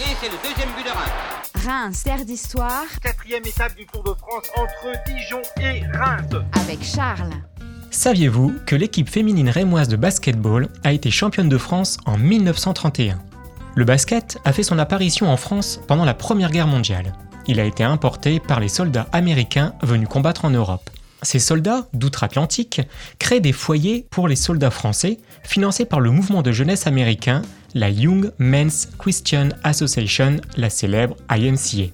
Et c'est le deuxième but de Reims. Reims, terre d'histoire. Quatrième étape du Tour de France entre Dijon et Reims. Avec Charles. Saviez-vous que l'équipe féminine rémoise de basketball a été championne de France en 1931 Le basket a fait son apparition en France pendant la Première Guerre mondiale. Il a été importé par les soldats américains venus combattre en Europe. Ces soldats, d'outre-Atlantique, créent des foyers pour les soldats français, financés par le mouvement de jeunesse américain, la Young Men's Christian Association, la célèbre IMCA.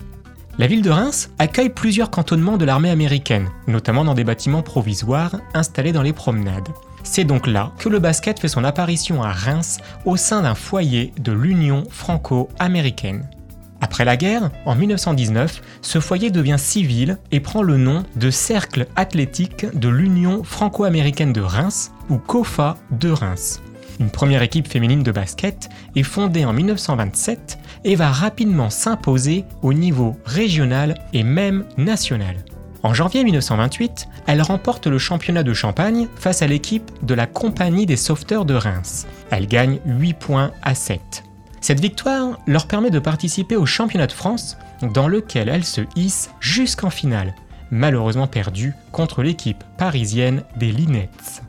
La ville de Reims accueille plusieurs cantonnements de l'armée américaine, notamment dans des bâtiments provisoires installés dans les promenades. C'est donc là que le basket fait son apparition à Reims au sein d'un foyer de l'Union franco-américaine. Après la guerre, en 1919, ce foyer devient civil et prend le nom de Cercle athlétique de l'Union franco-américaine de Reims, ou COFA de Reims. Une première équipe féminine de basket est fondée en 1927 et va rapidement s'imposer au niveau régional et même national. En janvier 1928, elle remporte le championnat de Champagne face à l'équipe de la Compagnie des Sauveteurs de Reims. Elle gagne 8 points à 7. Cette victoire leur permet de participer au championnat de France dans lequel elle se hisse jusqu'en finale, malheureusement perdue contre l'équipe parisienne des Linettes.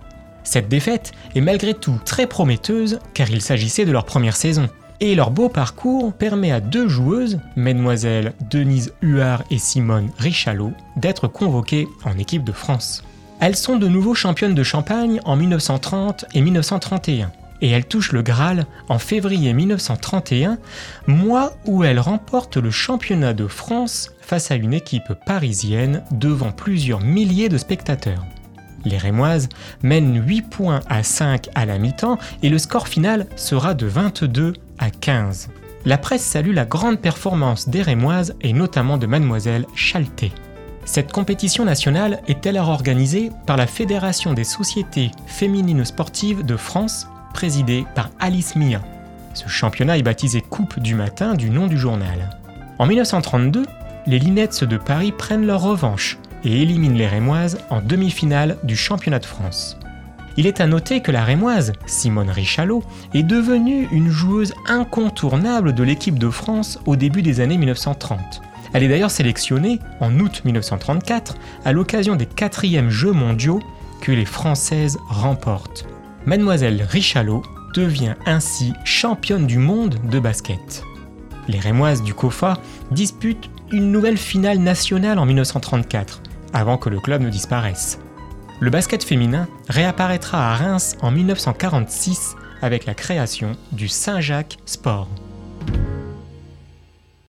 Cette défaite est malgré tout très prometteuse car il s'agissait de leur première saison. Et leur beau parcours permet à deux joueuses, mesdemoiselles Denise Huard et Simone Richalot, d'être convoquées en équipe de France. Elles sont de nouveau championnes de Champagne en 1930 et 1931 et elles touchent le Graal en février 1931, mois où elles remportent le championnat de France face à une équipe parisienne devant plusieurs milliers de spectateurs. Les Rémoises mènent 8 points à 5 à la mi-temps et le score final sera de 22 à 15. La presse salue la grande performance des Rémoises et notamment de mademoiselle Chalté. Cette compétition nationale est alors organisée par la Fédération des sociétés féminines sportives de France, présidée par Alice Mia? Ce championnat est baptisé Coupe du matin du nom du journal. En 1932, les Linettes de Paris prennent leur revanche et élimine les Rémoises en demi-finale du championnat de France. Il est à noter que la Rémoise, Simone Richalot, est devenue une joueuse incontournable de l'équipe de France au début des années 1930. Elle est d'ailleurs sélectionnée en août 1934 à l'occasion des quatrièmes Jeux mondiaux que les Françaises remportent. Mademoiselle Richalot devient ainsi championne du monde de basket. Les Rémoises du COFA disputent une nouvelle finale nationale en 1934, avant que le club ne disparaisse. Le basket féminin réapparaîtra à Reims en 1946 avec la création du Saint-Jacques Sport.